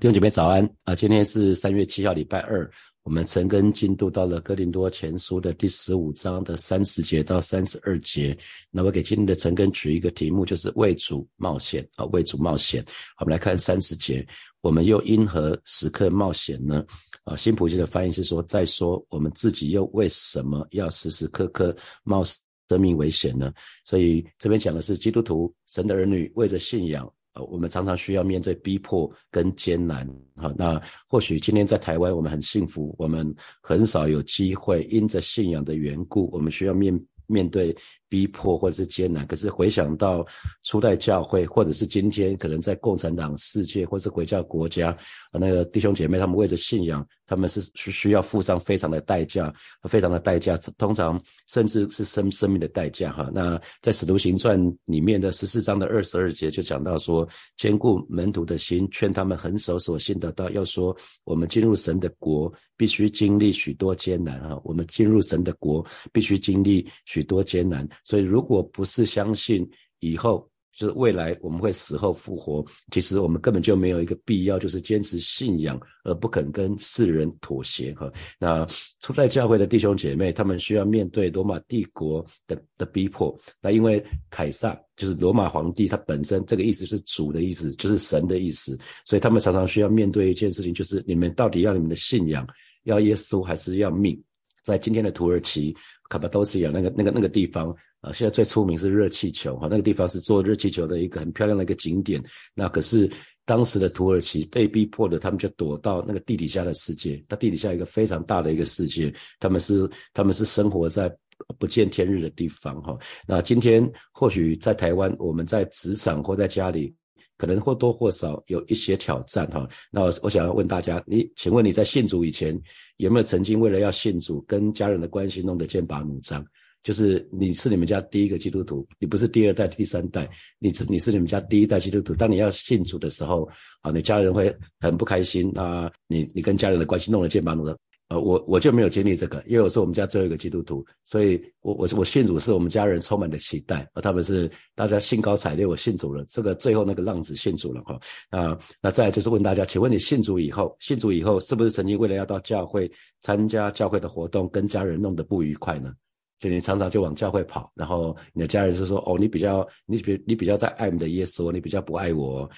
弟兄姐妹早安啊！今天是三月七号，礼拜二。我们陈根进度到了哥林多前书的第十五章的三十节到三十二节。那我给今天的陈根取一个题目，就是为主冒险啊！为主冒险。我们来看三十节，我们又因何时刻冒险呢？啊，新普济的翻译是说，再说我们自己又为什么要时时刻刻冒生命危险呢？所以这边讲的是基督徒、神的儿女为着信仰。我们常常需要面对逼迫跟艰难，好，那或许今天在台湾我们很幸福，我们很少有机会因着信仰的缘故，我们需要面面对。逼迫或者是艰难，可是回想到初代教会，或者是今天可能在共产党世界，或是回教国家，啊，那个弟兄姐妹，他们为了信仰，他们是需需要付上非常的代价，非常的代价，通常甚至是生生命的代价哈。那在使徒行传里面的十四章的二十二节就讲到说，兼顾门徒的心，劝他们恒守所信的道，要说我们进入神的国，必须经历许多艰难哈。我们进入神的国，必须经历许多艰难。所以，如果不是相信以后就是未来我们会死后复活，其实我们根本就没有一个必要，就是坚持信仰而不肯跟世人妥协哈。那初代教会的弟兄姐妹，他们需要面对罗马帝国的的逼迫。那因为凯撒就是罗马皇帝，他本身这个意思是主的意思，就是神的意思，所以他们常常需要面对一件事情，就是你们到底要你们的信仰要耶稣还是要命？在今天的土耳其卡巴多西亚那个那个那个地方。啊，现在最出名是热气球哈，那个地方是做热气球的一个很漂亮的一个景点。那可是当时的土耳其被逼迫的，他们就躲到那个地底下的世界。它地底下一个非常大的一个世界，他们是他们是生活在不见天日的地方哈。那今天或许在台湾，我们在职场或在家里，可能或多或少有一些挑战哈。那我想要问大家，你请问你在信主以前，有没有曾经为了要信主，跟家人的关系弄得剑拔弩张？就是你是你们家第一个基督徒，你不是第二代、第三代，你是你是你们家第一代基督徒。当你要信主的时候，啊，你家人会很不开心啊，你你跟家人的关系弄得剑拔弩张。呃，我我就没有经历这个，因为我是我们家最后一个基督徒，所以我我我信主是我们家人充满的期待，而他们是大家兴高采烈，我信主了，这个最后那个浪子信主了哈。啊，那再来就是问大家，请问你信主以后，信主以后是不是曾经为了要到教会参加教会的活动，跟家人弄得不愉快呢？就你常常就往教会跑，然后你的家人就说：“哦，你比较你比你比较在爱你的耶稣，你比较不爱我。”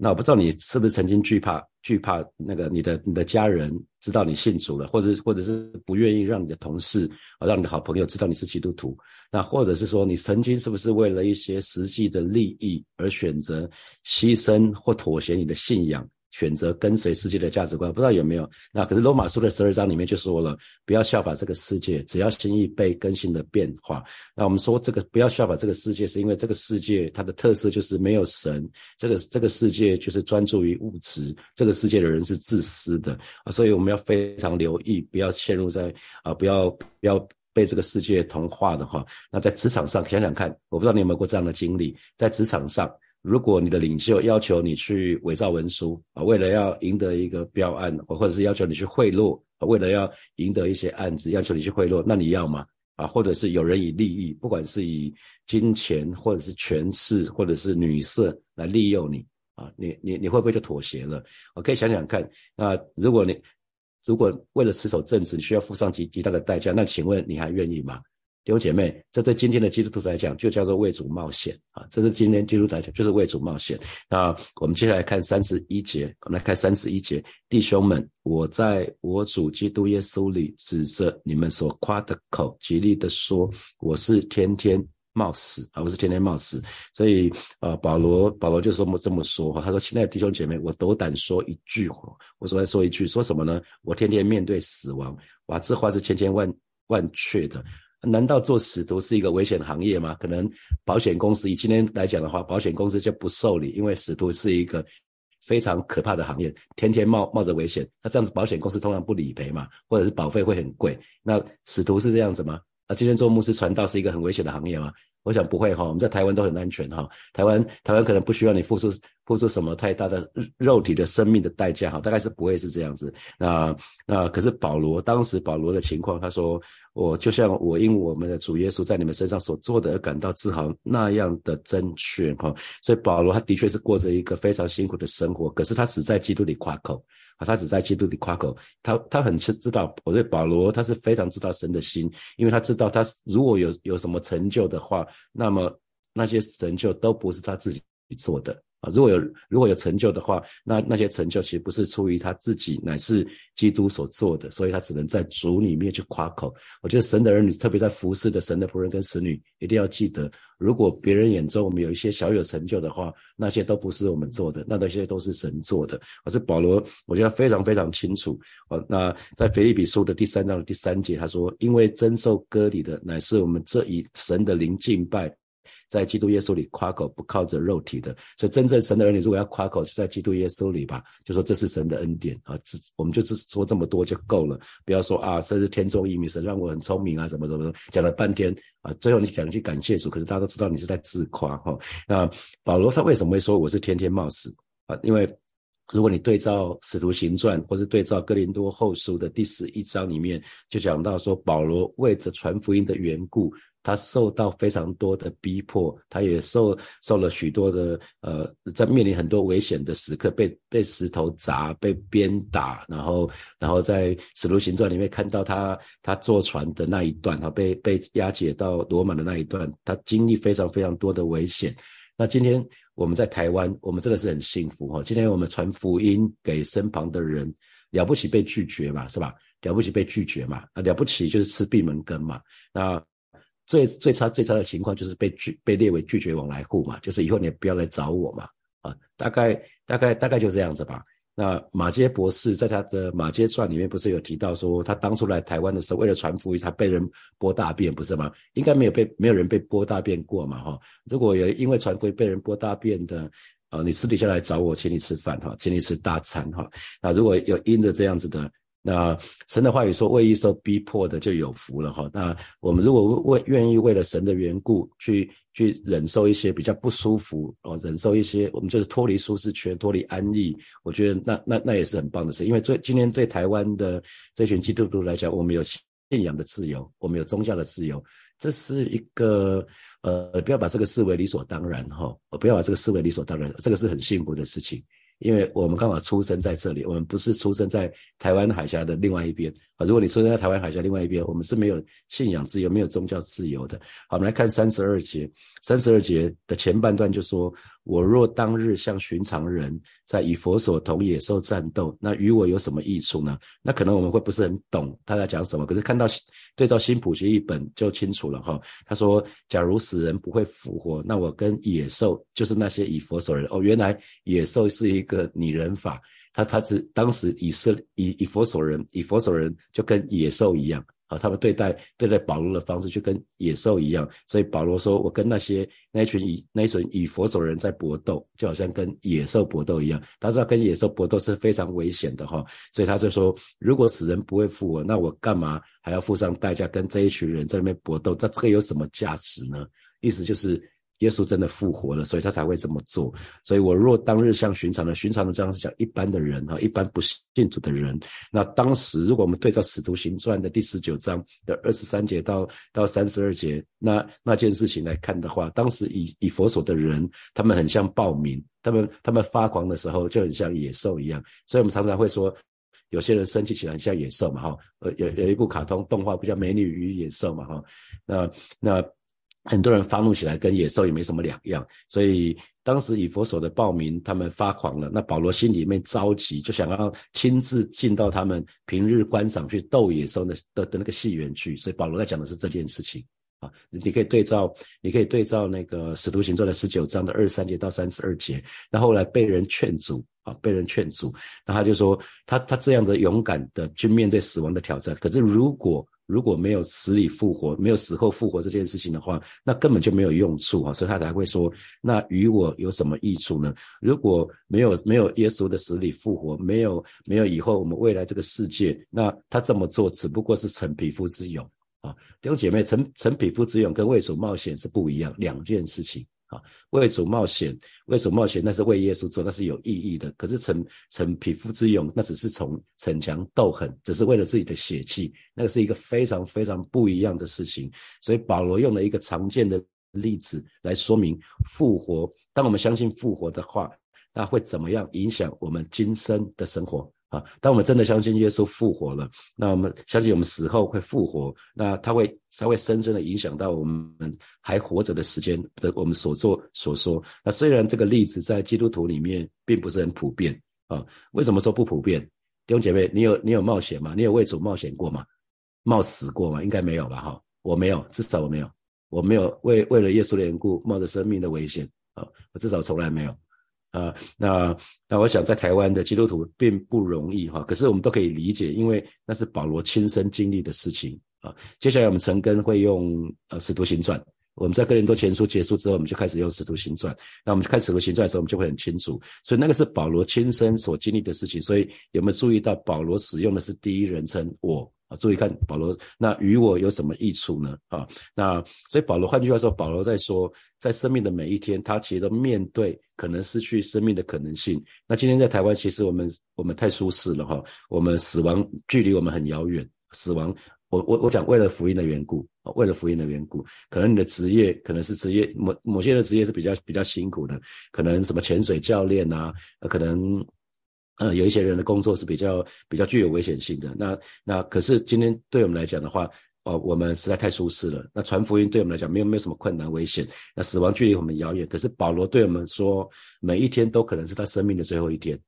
那我不知道你是不是曾经惧怕惧怕那个你的你的家人知道你信主了，或者或者是不愿意让你的同事啊让你的好朋友知道你是基督徒。那或者是说你曾经是不是为了一些实际的利益而选择牺牲或妥协你的信仰？选择跟随世界的价值观，不知道有没有？那可是罗马书的十二章里面就说了，不要效法这个世界，只要心意被更新的变化。那我们说这个不要效法这个世界，是因为这个世界它的特色就是没有神，这个这个世界就是专注于物质，这个世界的人是自私的啊，所以我们要非常留意，不要陷入在啊，不要不要被这个世界同化的话。那在职场上想想看，我不知道你有没有过这样的经历，在职场上。如果你的领袖要求你去伪造文书啊，为了要赢得一个标案，或者是要求你去贿赂啊，为了要赢得一些案子，要求你去贿赂，那你要吗？啊，或者是有人以利益，不管是以金钱，或者是权势，或者是女色来利诱你啊，你你你会不会就妥协了？我可以想想看，那如果你如果为了持守正直，你需要付上极极大的代价，那请问你还愿意吗？弟兄姐妹，这对今天的基督徒来讲，就叫做为主冒险啊！这是今天基督徒来讲，就是为主冒险。那我们接下来看三十一节，我们来看三十一节，弟兄们，我在我主基督耶稣里指着你们所夸的口，极力的说，我是天天冒死啊！我是天天冒死。所以啊，保罗保罗就这么这么说哈，他说：亲爱的弟兄姐妹，我斗胆说一句，我说来说一句，说什么呢？我天天面对死亡，哇，这话是千千万万确的。难道做使徒是一个危险行业吗？可能保险公司以今天来讲的话，保险公司就不受理，因为使徒是一个非常可怕的行业，天天冒冒着危险。那这样子，保险公司通常不理赔嘛，或者是保费会很贵。那使徒是这样子吗？那，今天做牧师传道是一个很危险的行业吗？我想不会哈，我们在台湾都很安全哈。台湾台湾可能不需要你付出付出什么太大的肉体的生命的代价哈，大概是不会是这样子。那那可是保罗当时保罗的情况，他说我就像我因我们的主耶稣在你们身上所做的而感到自豪那样的正确哈。所以保罗他的确是过着一个非常辛苦的生活，可是他只在基督里夸口啊，他只在基督里夸口。他他很知知道，我对保罗他是非常知道神的心，因为他知道他如果有有什么成就的话，那么那些成就都不是他自己做的。啊，如果有如果有成就的话，那那些成就其实不是出于他自己，乃是基督所做的，所以他只能在主里面去夸口。我觉得神的儿女，特别在服侍的神的仆人跟使女，一定要记得，如果别人眼中我们有一些小有成就的话，那些都不是我们做的，那那些都是神做的。可是保罗，我觉得非常非常清楚。啊，那在腓立比书的第三章的第三节，他说：“因为真受割礼的，乃是我们这一神的灵敬拜。”在基督耶稣里夸口，不靠着肉体的，所以真正神的儿女如果要夸口，就在基督耶稣里吧，就说这是神的恩典啊，这我们就是说这么多就够了，不要说啊，这是天中异名，神让我很聪明啊，怎么怎么讲了半天啊，最后你讲句感谢主，可是大家都知道你是在自夸哈。那保罗他为什么会说我是天天冒死啊？因为如果你对照使徒行传，或是对照哥林多后书的第十一章里面，就讲到说保罗为着传福音的缘故。他受到非常多的逼迫，他也受受了许多的呃，在面临很多危险的时刻，被被石头砸，被鞭打，然后然后在使徒行传里面看到他他坐船的那一段，哈，被被押解到罗马的那一段，他经历非常非常多的危险。那今天我们在台湾，我们真的是很幸福哈。今天我们传福音给身旁的人，了不起被拒绝嘛，是吧？了不起被拒绝嘛，啊，了不起就是吃闭门羹嘛，那。最最差最差的情况就是被拒被列为拒绝往来户嘛，就是以后你也不要来找我嘛，啊，大概大概大概就这样子吧。那马街博士在他的《马街传》里面不是有提到说，他当初来台湾的时候，为了传福音，他被人剥大便，不是吗？应该没有被没有人被剥大便过嘛，哈。如果有因为传福音被人剥大便的，啊，你私底下来找我，请你吃饭哈，请你吃大餐哈。那如果有因着这样子的。那神的话语说，为一受逼迫的就有福了哈。那我们如果为愿意为了神的缘故去去忍受一些比较不舒服哦，忍受一些我们就是脱离舒适圈、脱离安逸，我觉得那那那也是很棒的事。因为最今天对台湾的这群基督徒来讲，我们有信仰的自由，我们有宗教的自由，这是一个呃，不要把这个视为理所当然哈，不要把这个视为理所当然，这个是很幸福的事情。因为我们刚好出生在这里，我们不是出生在台湾海峡的另外一边啊。如果你出生在台湾海峡另外一边，我们是没有信仰自由、没有宗教自由的。好，我们来看三十二节，三十二节的前半段就说。我若当日像寻常人，在以佛所同野兽战斗，那与我有什么益处呢？那可能我们会不是很懂他在讲什么，可是看到对照新普学一本就清楚了哈。他说，假如死人不会复活，那我跟野兽就是那些以佛所人哦，原来野兽是一个拟人法，他他只当时以色以以佛所人以佛所人就跟野兽一样。啊，他们对待对待保罗的方式就跟野兽一样，所以保罗说：“我跟那些那一群以那一群以佛手人在搏斗，就好像跟野兽搏斗一样。他知道跟野兽搏斗是非常危险的哈，所以他就说：如果死人不会复活，那我干嘛还要付上代价跟这一群人在那边搏斗？这这个有什么价值呢？意思就是。”耶稣真的复活了，所以他才会这么做。所以我若当日像寻常的，寻常的这样是讲一般的人哈，一般不信主的人。那当时如果我们对照使徒行传的第十九章的二十三节到到三十二节，那那件事情来看的话，当时以以佛所的人，他们很像暴民，他们他们发狂的时候就很像野兽一样。所以我们常常会说，有些人生气起来很像野兽嘛哈。呃，有有一部卡通动画不叫《美女与野兽》嘛哈。那那。很多人发怒起来，跟野兽也没什么两样。所以当时以佛所的暴民，他们发狂了。那保罗心里面着急，就想要亲自进到他们平日观赏去斗野兽的的的那个戏园去。所以保罗在讲的是这件事情啊。你可以对照，你可以对照那个使徒行传的十九章的二十三节到三十二节。那后来被人劝阻啊，被人劝阻，那他就说，他他这样的勇敢的去面对死亡的挑战。可是如果如果没有死里复活，没有死后复活这件事情的话，那根本就没有用处啊！所以他才会说，那与我有什么益处呢？如果没有没有耶稣的死里复活，没有没有以后我们未来这个世界，那他这么做只不过是逞匹夫之勇啊！弟兄姐妹，逞逞匹夫之勇跟畏首冒险是不一样两件事情啊，为主冒险，为主冒险，那是为耶稣做，那是有意义的。可是逞逞匹夫之勇，那只是从逞强斗狠，只是为了自己的血气，那个是一个非常非常不一样的事情。所以保罗用了一个常见的例子来说明复活。当我们相信复活的话，那会怎么样影响我们今生的生活？啊，当我们真的相信耶稣复活了，那我们相信我们死后会复活，那他会他会深深的影响到我们还活着的时间的我们所做所说。那虽然这个例子在基督徒里面并不是很普遍啊，为什么说不普遍？弟兄姐妹，你有你有冒险吗？你有为主冒险过吗？冒死过吗？应该没有吧？哈，我没有，至少我没有，我没有为为了耶稣的缘故冒着生命的危险啊，我至少从来没有。啊，那那我想在台湾的基督徒并不容易哈，可是我们都可以理解，因为那是保罗亲身经历的事情啊。接下来我们陈根会用呃使徒行传，我们在哥林多前书结束之后，我们就开始用使徒行传。那我们看使徒行传的时候，我们就会很清楚，所以那个是保罗亲身所经历的事情。所以有没有注意到保罗使用的是第一人称我？啊，注意看保罗，那与我有什么益处呢？啊，那所以保罗，换句话说，保罗在说，在生命的每一天，他其实都面对可能失去生命的可能性。那今天在台湾，其实我们我们太舒适了哈，我们死亡距离我们很遥远。死亡，我我我讲，为了福音的缘故，为了福音的缘故，可能你的职业可能是职业某某些的职业是比较比较辛苦的，可能什么潜水教练啊，可能。呃，有一些人的工作是比较比较具有危险性的。那那可是今天对我们来讲的话，哦，我们实在太舒适了。那传福音对我们来讲没有没有什么困难危险。那死亡距离我们遥远，可是保罗对我们说，每一天都可能是他生命的最后一天。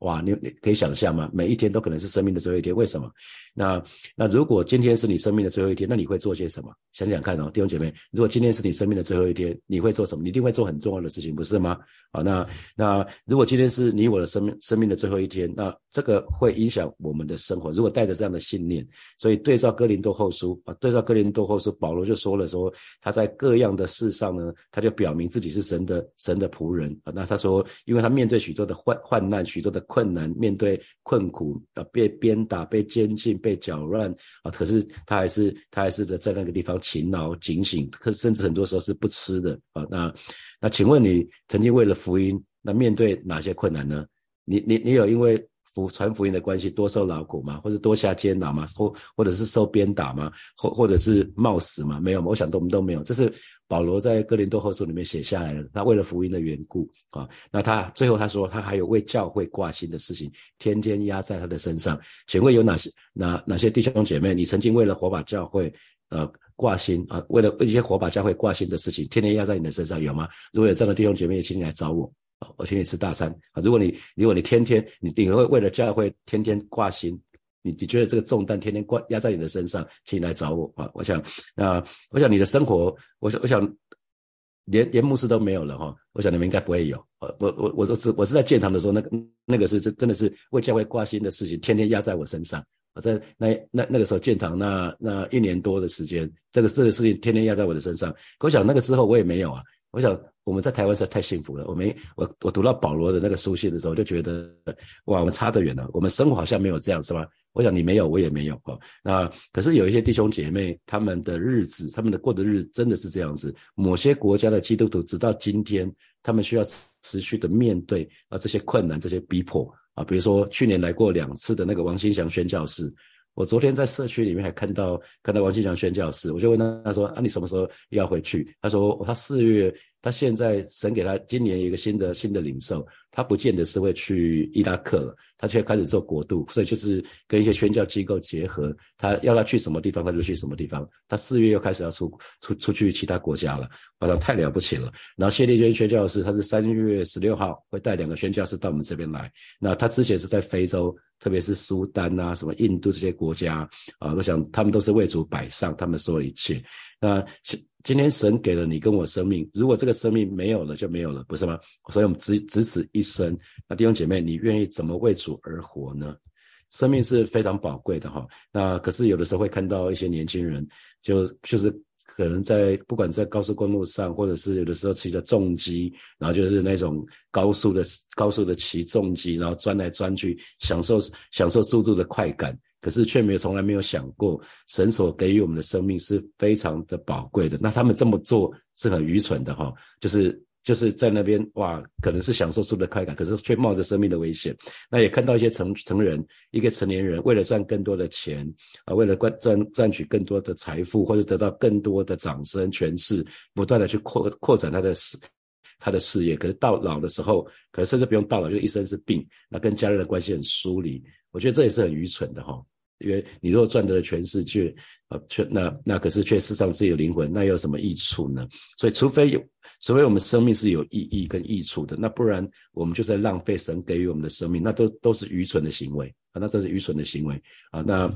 哇，你你可以想象吗？每一天都可能是生命的最后一天。为什么？那那如果今天是你生命的最后一天，那你会做些什么？想想看哦，弟兄姐妹，如果今天是你生命的最后一天，你会做什么？你一定会做很重要的事情，不是吗？啊，那那如果今天是你我的生命生命的最后一天，那这个会影响我们的生活。如果带着这样的信念，所以对照哥林多后书啊，对照哥林多后书，保罗就说了说他在各样的事上呢，他就表明自己是神的神的仆人啊。那他说，因为他面对许多的患患难，许多的。困难面对困苦啊，被鞭打、被监禁、被搅乱啊，可是他还是他还是在在那个地方勤劳警醒，可甚至很多时候是不吃的啊。那那请问你曾经为了福音，那面对哪些困难呢？你你你有因为？福传福音的关系，多受劳苦吗？或者多下监牢吗？或或者是受鞭打吗？或或者是冒死吗？没有，我想都我们都没有。这是保罗在哥林多后书里面写下来的。他为了福音的缘故啊，那他最后他说，他还有为教会挂心的事情，天天压在他的身上。请问有哪些哪哪些弟兄姐妹，你曾经为了火把教会呃挂心啊？为了一些火把教会挂心的事情，天天压在你的身上有吗？如果有这样的弟兄姐妹，请你来找我。我请你吃大餐啊！如果你如果你天天你你会为了教会天天挂心，你你觉得这个重担天天挂压在你的身上，请你来找我啊！我想那我想你的生活，我想我想连连牧师都没有了哈！我想你们应该不会有。我我我我是我是在建堂的时候，那个那个是真真的是为教会挂心的事情，天天压在我身上。我在那那那个时候建堂那那一年多的时间，这个这个事情天天压在我的身上。我想那个之后我也没有啊。我想我们在台湾实在太幸福了。我没我我读到保罗的那个书信的时候，就觉得哇，我们差得远了。我们生活好像没有这样，是吧？我想你没有，我也没有哦。那可是有一些弟兄姐妹，他们的日子，他们的过的日子真的是这样子。某些国家的基督徒，直到今天，他们需要持续的面对啊这些困难、这些逼迫啊。比如说去年来过两次的那个王新祥宣教士。我昨天在社区里面还看到看到王庆祥宣教士，我就问他，他说啊，你什么时候要回去？他说他四月，他现在神给他今年一个新的新的领受，他不见得是会去伊拉克了，他却开始做国度，所以就是跟一些宣教机构结合，他要他去什么地方他就去什么地方。他四月又开始要出出出去其他国家了，我说太了不起了。然后谢立娟宣教士，他是三月十六号会带两个宣教士到我们这边来，那他之前是在非洲。特别是苏丹啊，什么印度这些国家啊，我想他们都是为主摆上他们所有一切。那今天神给了你跟我生命，如果这个生命没有了就没有了，不是吗？所以我们只只此一生。那弟兄姐妹，你愿意怎么为主而活呢？生命是非常宝贵的哈。那可是有的时候会看到一些年轻人，就就是。可能在不管在高速公路上，或者是有的时候骑着重机，然后就是那种高速的高速的骑重机，然后钻来钻去，享受享受速度的快感。可是却没有从来没有想过，神所给予我们的生命是非常的宝贵的。那他们这么做是很愚蠢的哈，就是就是在那边哇，可能是享受出的快感，可是却冒着生命的危险。那也看到一些成成人，一个成年人为了赚更多的钱啊，为了赚赚赚取更多的财富，或者得到更多的掌声、权势，不断的去扩扩展他的事他的事业。可是到老的时候，可能甚至不用到老，就一生是病，那跟家人的关系很疏离。我觉得这也是很愚蠢的哈，因为你如果赚得了全世界，呃，却那那可是却失上自己的灵魂，那有什么益处呢？所以，除非有，除非我们生命是有意义跟益处的，那不然我们就在浪费神给予我们的生命，那都都是愚蠢的行为啊，那这是愚蠢的行为啊。那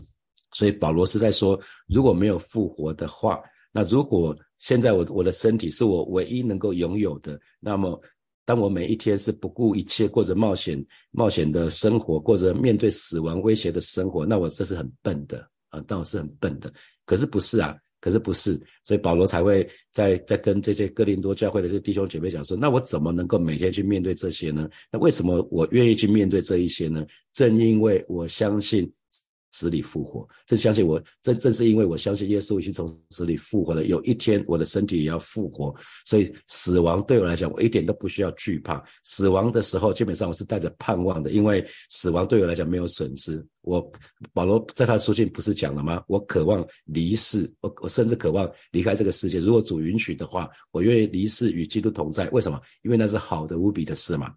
所以保罗是在说，如果没有复活的话，那如果现在我我的身体是我唯一能够拥有的，那么。当我每一天是不顾一切过着冒险、冒险的生活，过着面对死亡威胁的生活，那我这是很笨的啊！但我是很笨的，可是不是啊？可是不是，所以保罗才会在在跟这些哥林多教会的这些弟兄姐妹讲说：那我怎么能够每天去面对这些呢？那为什么我愿意去面对这一些呢？正因为我相信。死里复活，正相信我，正正是因为我相信耶稣已经从死里复活了。有一天我的身体也要复活，所以死亡对我来讲，我一点都不需要惧怕。死亡的时候，基本上我是带着盼望的，因为死亡对我来讲没有损失。我保罗在他的书信不是讲了吗？我渴望离世，我我甚至渴望离开这个世界。如果主允许的话，我愿意离世与基督同在。为什么？因为那是好的无比的事嘛。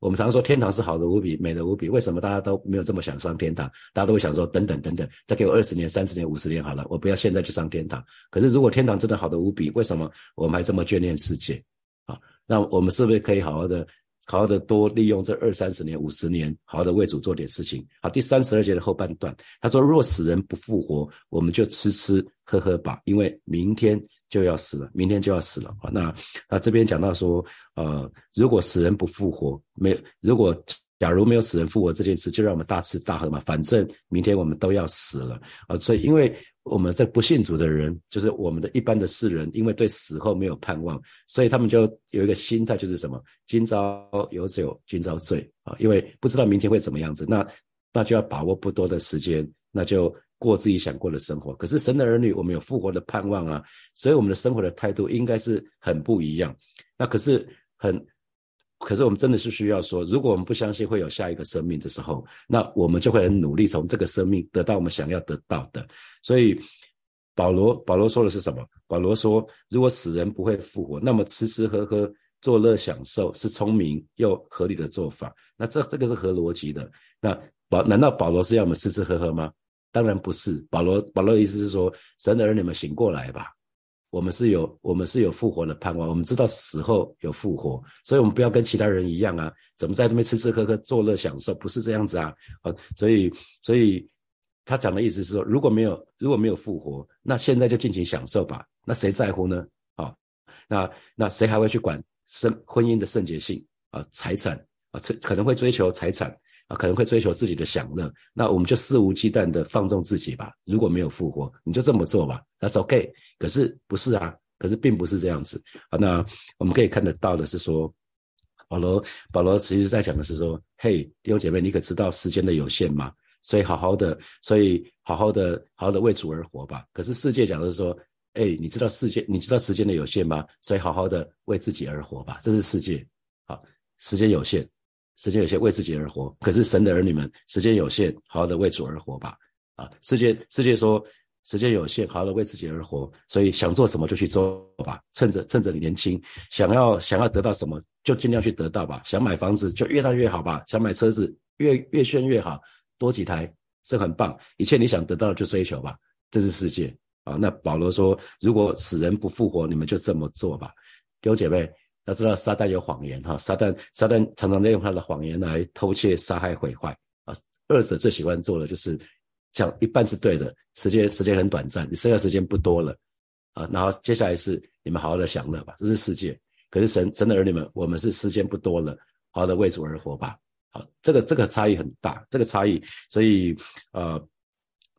我们常说天堂是好的无比，美的无比。为什么大家都没有这么想上天堂？大家都会想说，等等等等，再给我二十年、三十年、五十年好了，我不要现在就上天堂。可是如果天堂真的好的无比，为什么我们还这么眷恋世界？啊，那我们是不是可以好好的、好好的多利用这二三十年、五十年，好好的为主做点事情？好，第三十二节的后半段，他说：若死人不复活，我们就吃吃喝喝吧，因为明天。就要死了，明天就要死了！那那这边讲到说，呃，如果死人不复活，没如果假如没有死人复活这件事，就让我们大吃大喝嘛，反正明天我们都要死了啊！所以，因为我们在不信主的人，就是我们的一般的世人，因为对死后没有盼望，所以他们就有一个心态，就是什么？今朝有酒今朝醉啊！因为不知道明天会怎么样子，那那就要把握不多的时间，那就。过自己想过的生活，可是神的儿女，我们有复活的盼望啊，所以我们的生活的态度应该是很不一样。那可是很，可是我们真的是需要说，如果我们不相信会有下一个生命的时候，那我们就会很努力从这个生命得到我们想要得到的。所以保罗保罗说的是什么？保罗说，如果死人不会复活，那么吃吃喝喝、作乐享受是聪明又合理的做法。那这这个是合逻辑的。那保难道保罗是要我们吃吃喝喝吗？当然不是，保罗保罗的意思是说，神的儿女们醒过来吧，我们是有我们是有复活的盼望，我们知道死后有复活，所以我们不要跟其他人一样啊，怎么在这边吃吃喝喝、作乐享受，不是这样子啊，啊，所以所以他讲的意思是说，如果没有如果没有复活，那现在就尽情享受吧，那谁在乎呢？啊，那那谁还会去管生婚姻的圣洁性啊、财产啊，可能会追求财产。啊，可能会追求自己的享乐，那我们就肆无忌惮的放纵自己吧。如果没有复活，你就这么做吧，That's OK。可是不是啊？可是并不是这样子啊。那我们可以看得到的是说，保罗保罗其实在讲的是说，嘿，弟兄姐妹，你可知道时间的有限吗？所以好好的，所以好好的，好好的为主而活吧。可是世界讲的是说，哎，你知道世界，你知道时间的有限吗？所以好好的为自己而活吧。这是世界，好，时间有限。时间有限，为自己而活。可是神的儿女们，时间有限，好好的为主而活吧。啊，世界世界说时间有限，好好的为自己而活。所以想做什么就去做吧，趁着趁着你年轻，想要想要得到什么就尽量去得到吧。想买房子就越大越好吧，想买车子越越炫越好，多几台这很棒。一切你想得到的就追求吧，这是世界啊。那保罗说，如果死人不复活，你们就这么做吧，弟兄姐妹。要知道撒旦有谎言哈，撒旦撒旦常常利用他的谎言来偷窃、杀害、毁坏啊。二者最喜欢做的就是讲一半是对的，时间时间很短暂，你剩下时间不多了啊。然后接下来是你们好好的享乐吧，这是世界。可是神神的儿女们，我们是时间不多了，好好的为主而活吧。好，这个这个差异很大，这个差异，所以呃，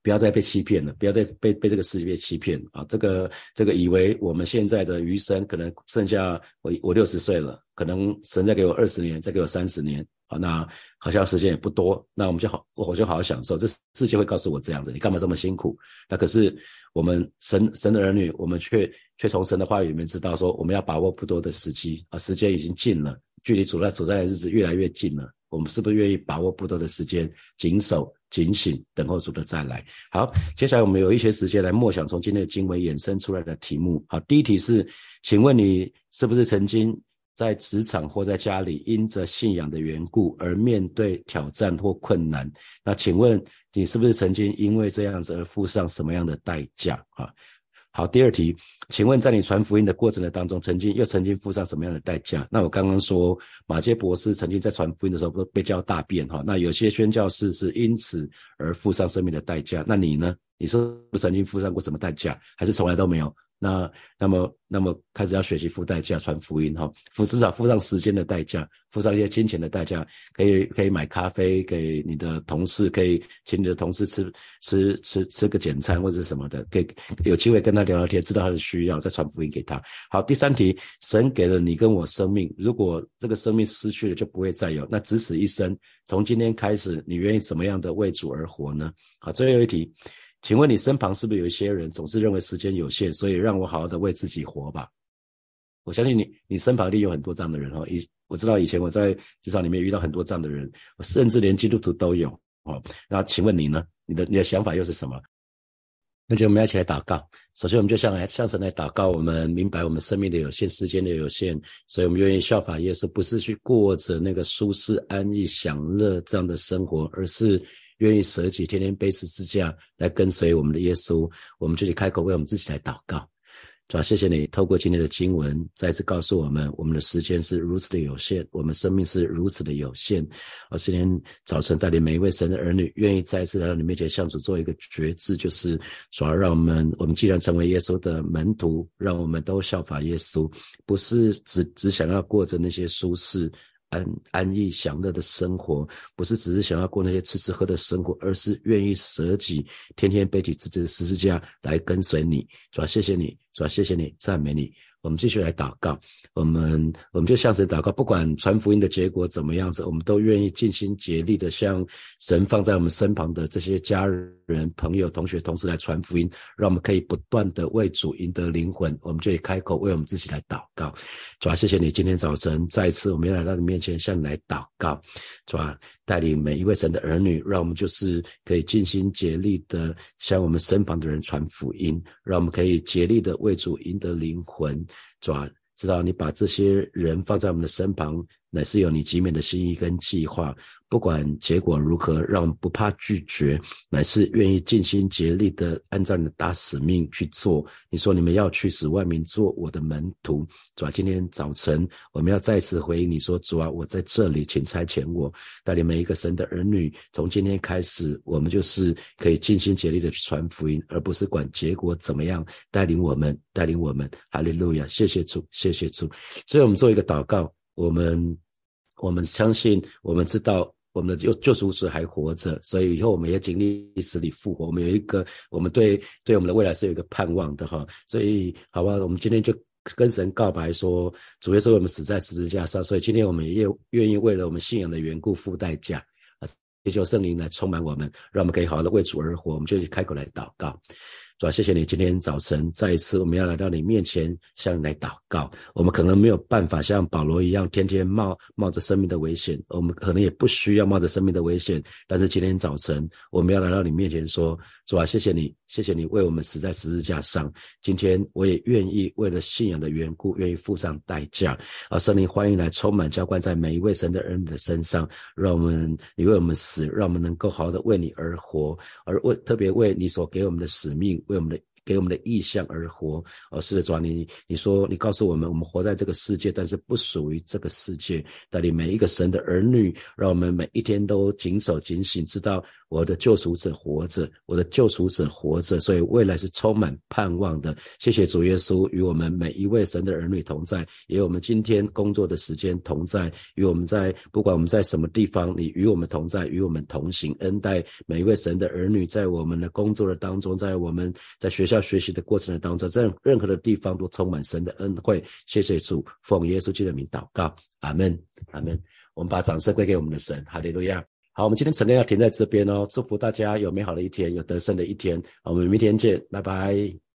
不要再被欺骗了，不要再被被这个世界欺骗啊！这个这个以为我们现在的余生可能剩下我我六十岁了，可能神再给我二十年，再给我三十年啊，那好像时间也不多，那我们就好我就好好享受。这世界会告诉我这样子，你干嘛这么辛苦？那可是我们神神的儿女，我们却却从神的话语里面知道说，我们要把握不多的时机啊，时间已经近了，距离主在主在的日子越来越近了。我们是不是愿意把握不多的时间，谨守、警醒，等候主的再来？好，接下来我们有一些时间来默想从今天的经文衍生出来的题目。好，第一题是，请问你是不是曾经在职场或在家里，因着信仰的缘故而面对挑战或困难？那请问你是不是曾经因为这样子而付上什么样的代价？啊？好，第二题，请问在你传福音的过程的当中，曾经又曾经付上什么样的代价？那我刚刚说马杰博士曾经在传福音的时候不被叫大便哈，那有些宣教士是因此而付上生命的代价，那你呢？你是不曾经付上过什么代价，还是从来都没有？那那么那么开始要学习付代价传福音哈，付至少付上时间的代价，付上一些金钱的代价，可以可以买咖啡给你的同事，可以请你的同事吃吃吃吃个简餐或者什么的，可以有机会跟他聊聊天，知道他的需要，再传福音给他。好，第三题，神给了你跟我生命，如果这个生命失去了就不会再有，那只此一生，从今天开始，你愿意怎么样的为主而活呢？好，最后一题。请问你身旁是不是有一些人总是认为时间有限，所以让我好好的为自己活吧？我相信你，你身旁一定有很多这样的人哈。以我知道以前我在职场里面遇到很多这样的人，甚至连基督徒都有哦。那请问你呢？你的你的想法又是什么？那就我们要一起来祷告。首先，我们就向来向神来祷告。我们明白我们生命的有限，时间的有限，所以我们愿意效法耶稣，不是去过着那个舒适、安逸、享乐这样的生活，而是。愿意舍己，天天背十字架来跟随我们的耶稣，我们就去开口为我们自己来祷告。主要谢谢你透过今天的经文，再次告诉我们，我们的时间是如此的有限，我们生命是如此的有限。而今天早晨带领每一位神的儿女，愿意再次来到你面前，向主做一个决志，就是主要让我们，我们既然成为耶稣的门徒，让我们都效法耶稣，不是只只想要过着那些舒适。安安逸享乐的生活，不是只是想要过那些吃吃喝的生活，而是愿意舍己，天天背起自己的十字架来跟随你。主要谢谢你，主要谢谢你，赞美你。我们继续来祷告，我们我们就向神祷告，不管传福音的结果怎么样子，我们都愿意尽心竭力的向神放在我们身旁的这些家人、朋友、同学、同事来传福音，让我们可以不断的为主赢得灵魂。我们就以开口为我们自己来祷告，主啊，谢谢你今天早晨再一次我们要来到你面前向你来祷告，主啊，带领每一位神的儿女，让我们就是可以尽心竭力的向我们身旁的人传福音，让我们可以竭力的为主赢得灵魂。主啊，知道你把这些人放在我们的身旁，乃是有你极美的心意跟计划。不管结果如何，让不怕拒绝，乃是愿意尽心竭力的按照你的大使命去做。你说你们要去使万民做我的门徒，主啊，今天早晨我们要再次回应你说，主啊，我在这里，请差遣我，带领每一个神的儿女。从今天开始，我们就是可以尽心竭力的去传福音，而不是管结果怎么样。带领我们，带领我们，哈利路亚！谢谢主，谢谢主。所以我们做一个祷告，我们我们相信，我们知道。我们的救救赎主还活着，所以以后我们也经历死里复活。我们有一个，我们对对我们的未来是有一个盼望的哈。所以，好吧，我们今天就跟神告白说，主耶稣为我们死在十字架上，所以今天我们也愿意为了我们信仰的缘故付代价啊，祈求圣灵来充满我们，让我们可以好好的为主而活。我们就开口来祷告。主要谢谢你，今天早晨再一次，我们要来到你面前，向你来祷告。我们可能没有办法像保罗一样，天天冒冒着生命的危险，我们可能也不需要冒着生命的危险。但是今天早晨，我们要来到你面前说：主啊，谢谢你，谢谢你为我们死在十字架上。今天我也愿意为了信仰的缘故，愿意付上代价。啊，圣灵欢迎来充满浇灌在每一位神的儿女的身上，让我们你为我们死，让我们能够好好的为你而活，而为特别为你所给我们的使命。为我们的给我们的意向而活。哦，是的，主啊，你你说你告诉我们，我们活在这个世界，但是不属于这个世界。带领每一个神的儿女，让我们每一天都谨守警醒，知道我的救赎者活着，我的救赎者活着，所以未来是充满盼望的。谢谢主耶稣与我们每一位神的儿女同在，也有我们今天工作的时间同在，与我们在不管我们在什么地方，你与我们同在，与我们同行，恩待每一位神的儿女，在我们的工作的当中，在我们在学在学习的过程的当中，在任何的地方都充满神的恩惠。谢谢主，奉耶稣基督的名祷告，阿门，阿门。我们把掌声归给我们的神，哈利路亚。好，我们今天晨练要停在这边哦，祝福大家有美好的一天，有得胜的一天。我们明天见，拜拜。